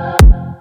Rock.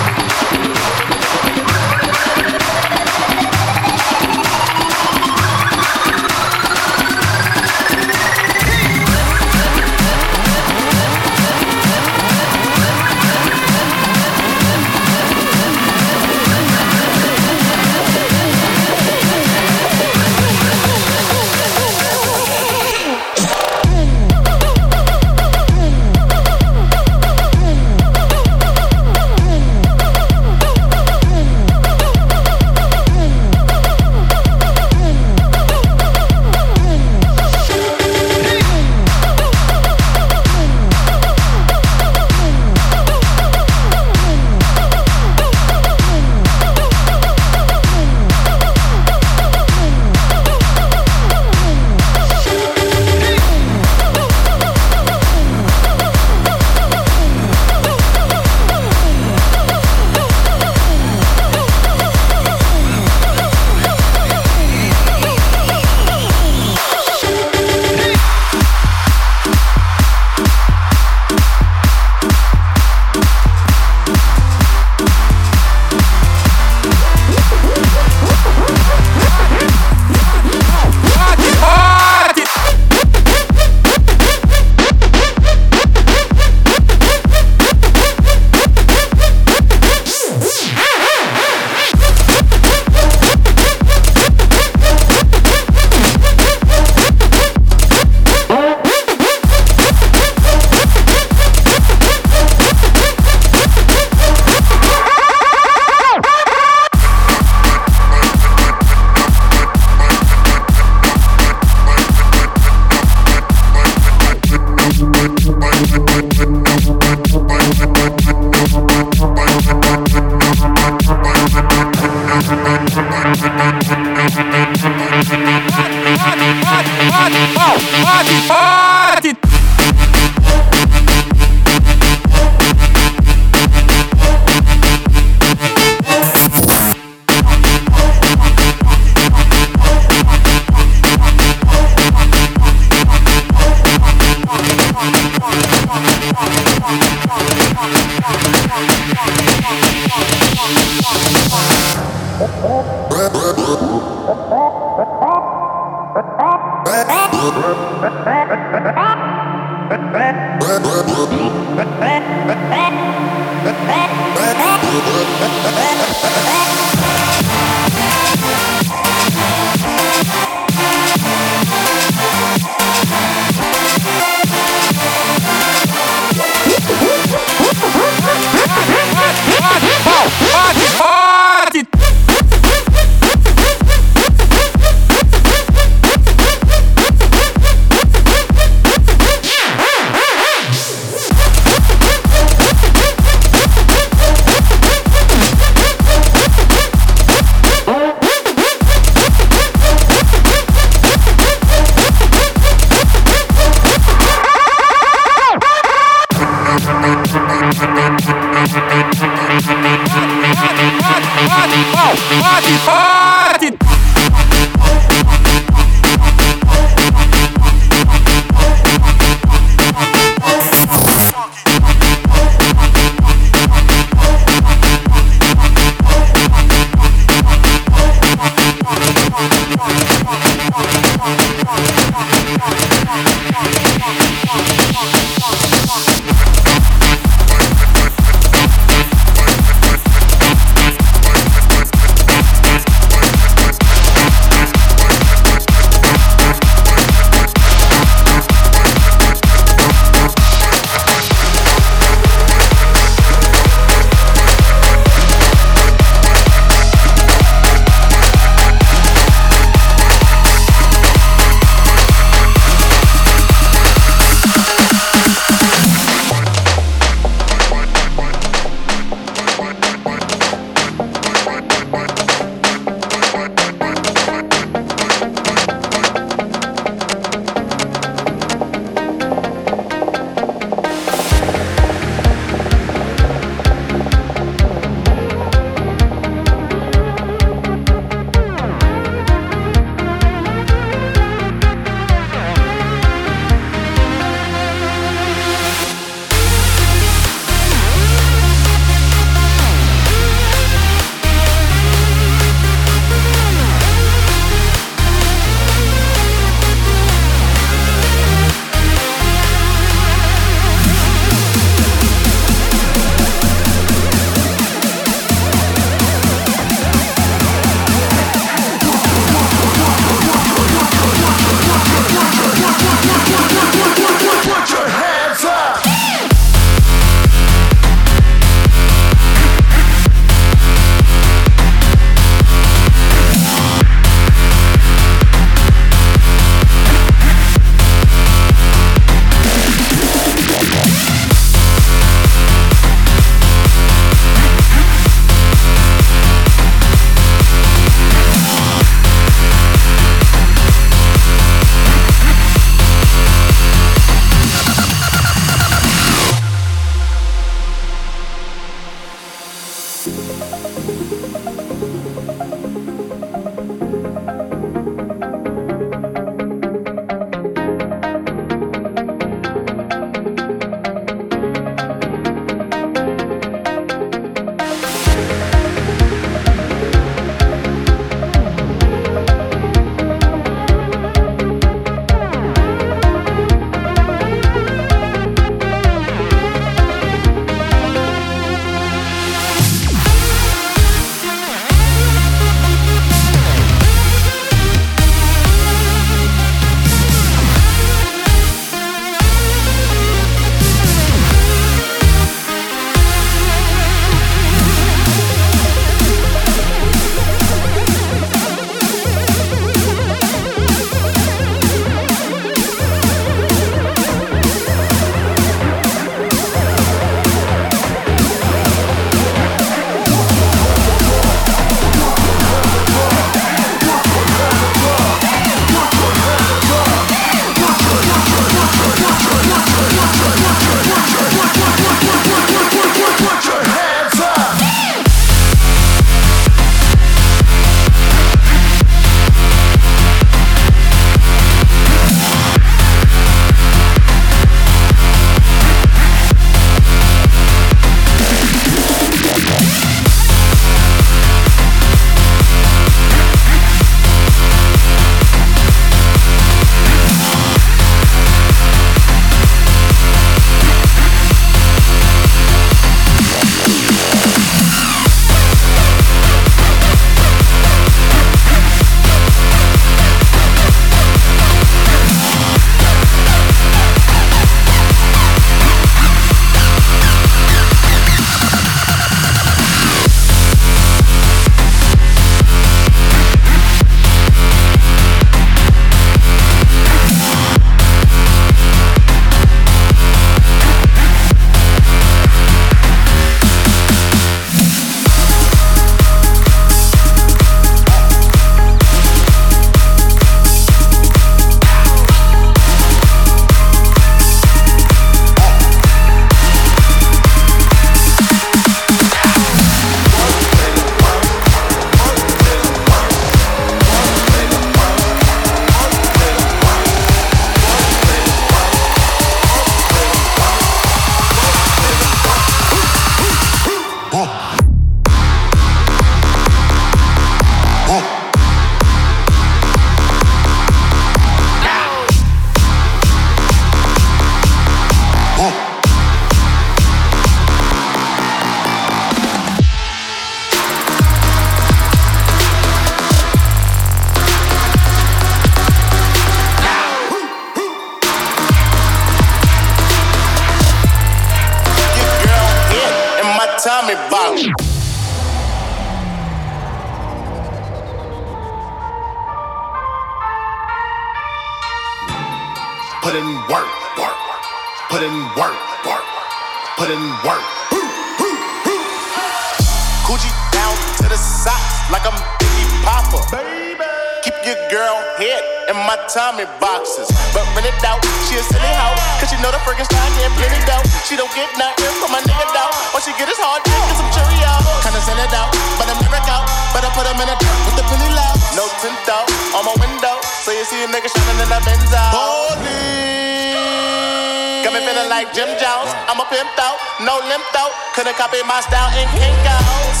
Me feeling like Jim Jones. I'm a pimp out, no limp out. Couldn't copy my style in Kinko's.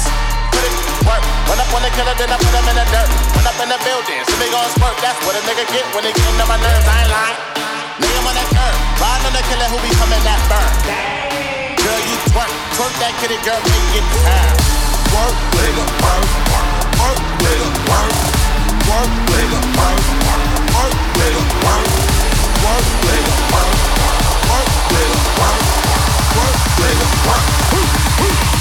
Put it work. Run up on the killer, then I put him in the dirt. Run up in the building, so they gon' smirk. That's what a nigga get when they get into my nerves. I ain't lying. Nigga on that curb. Ride on the killer who be coming that burn. Girl, you twerk. Twerk that kitty girl, make it turn. Work, nigga, work. Work, nigga, work. Work, nigga, work. Work, nigga, work. Work, nigga, work. Work, Work, nigga, work. Here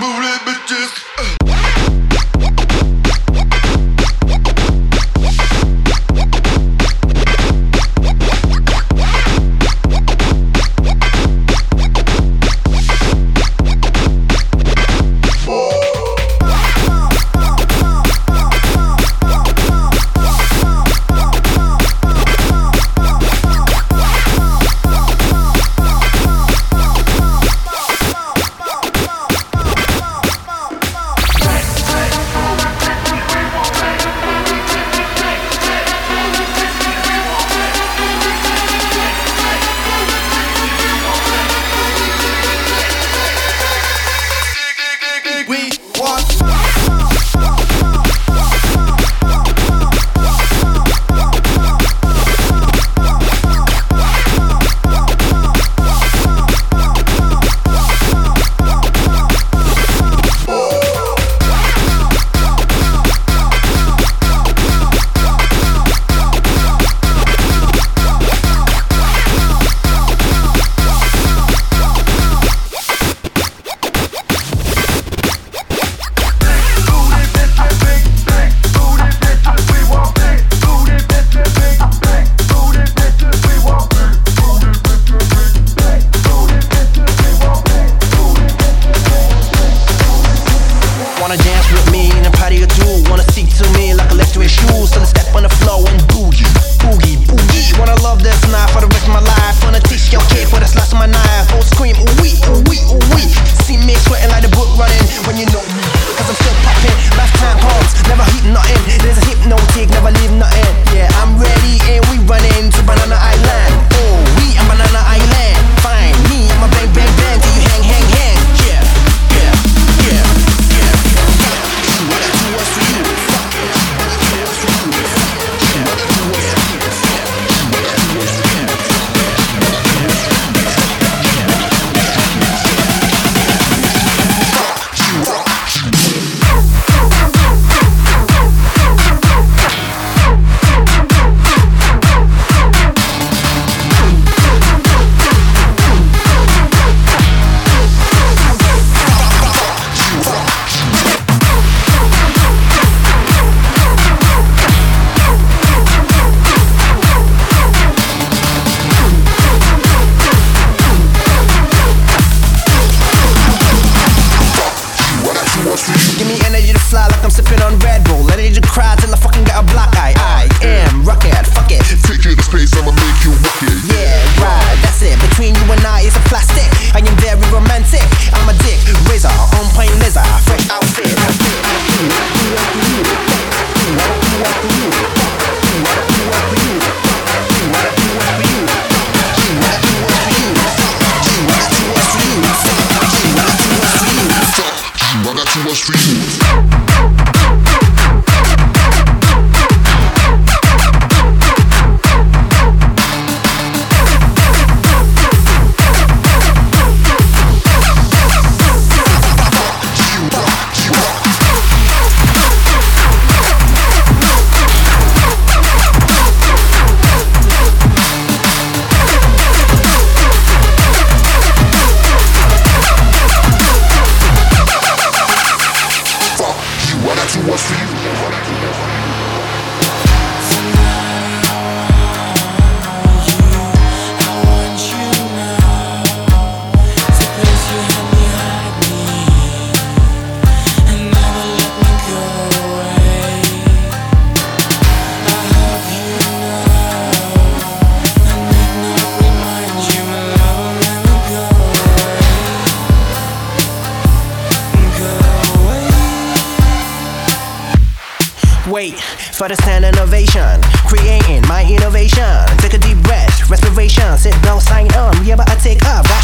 We for the stand innovation, Creating my innovation. Take a deep breath, respiration. Sit down, sign on. Yeah, but I take off.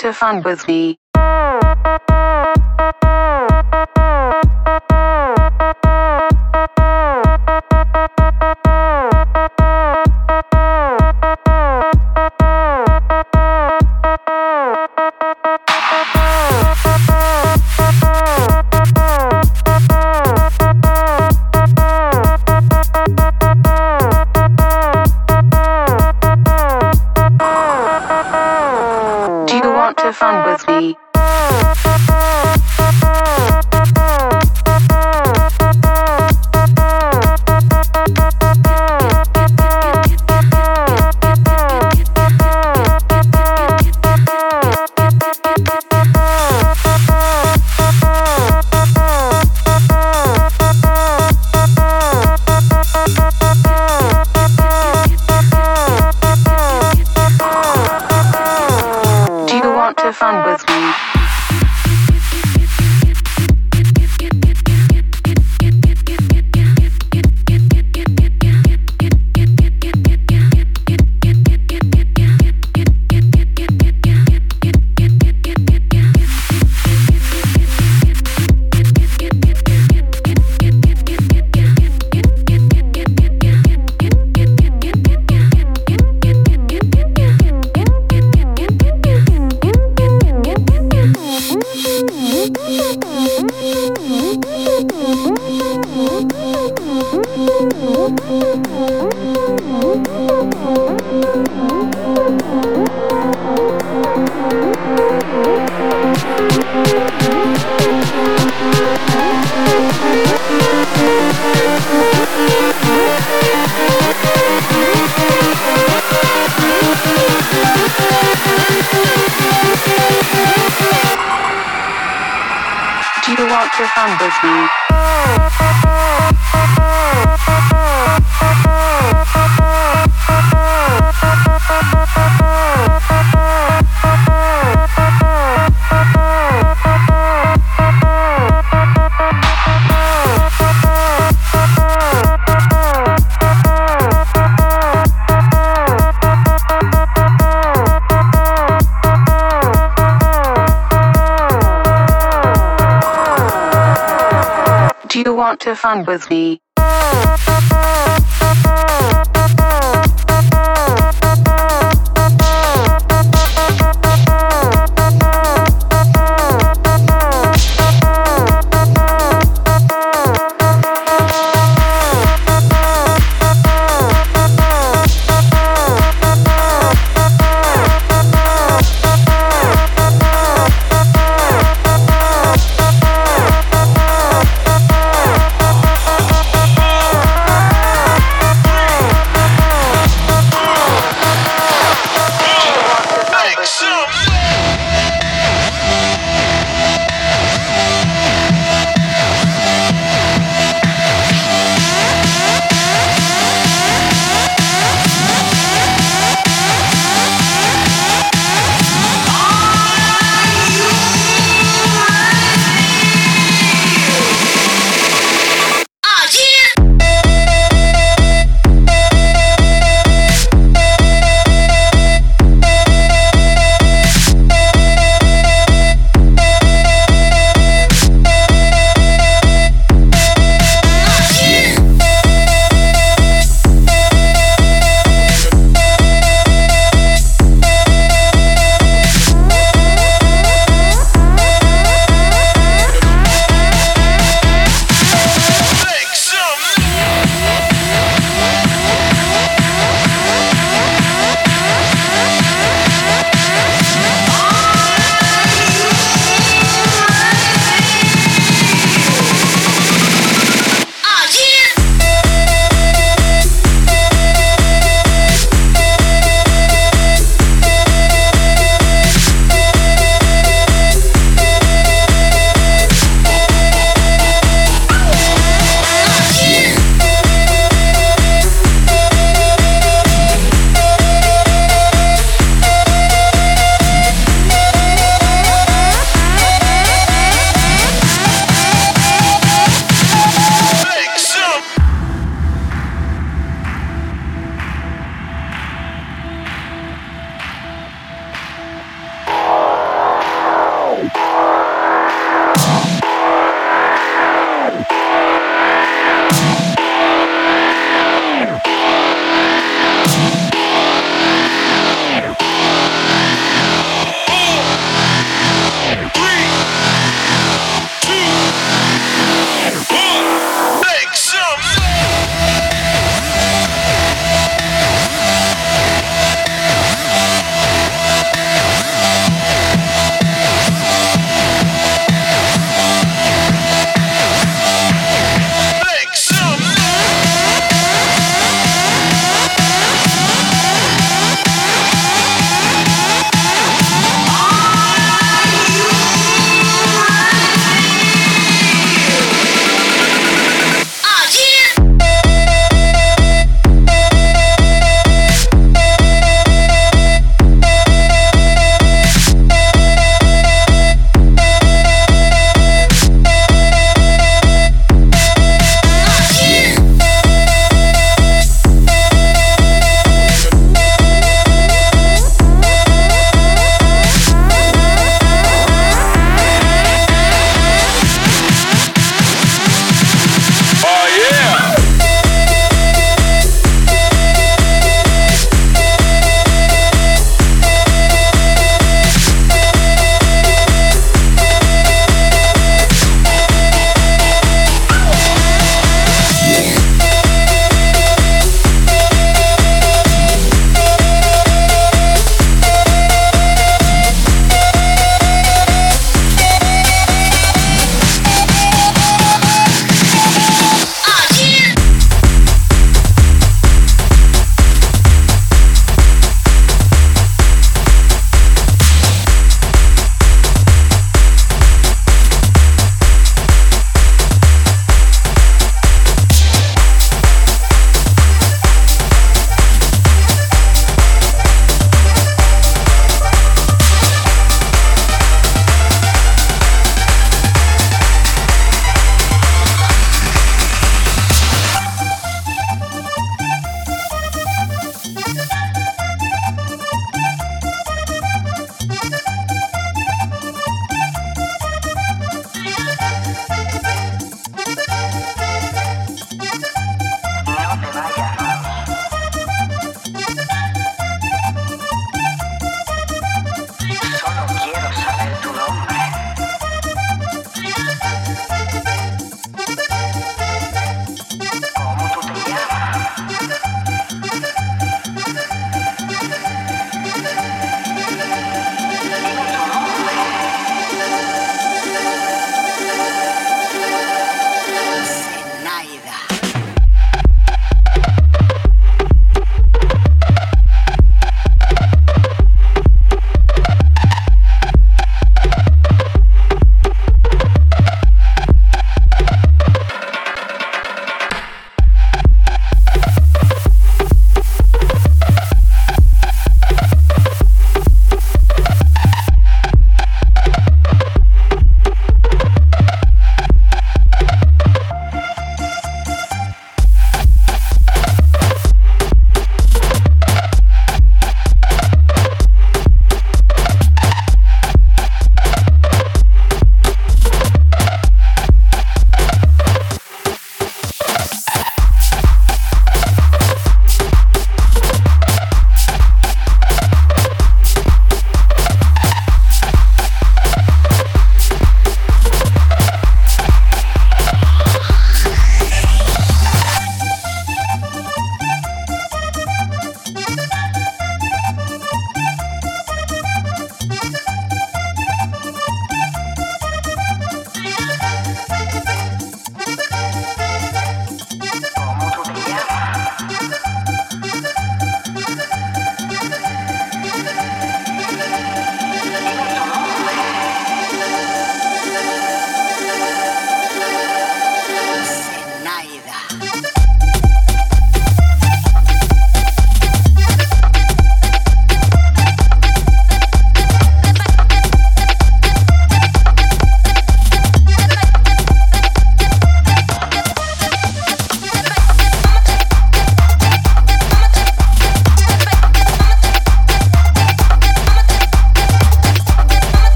To fun with me. Fun with me?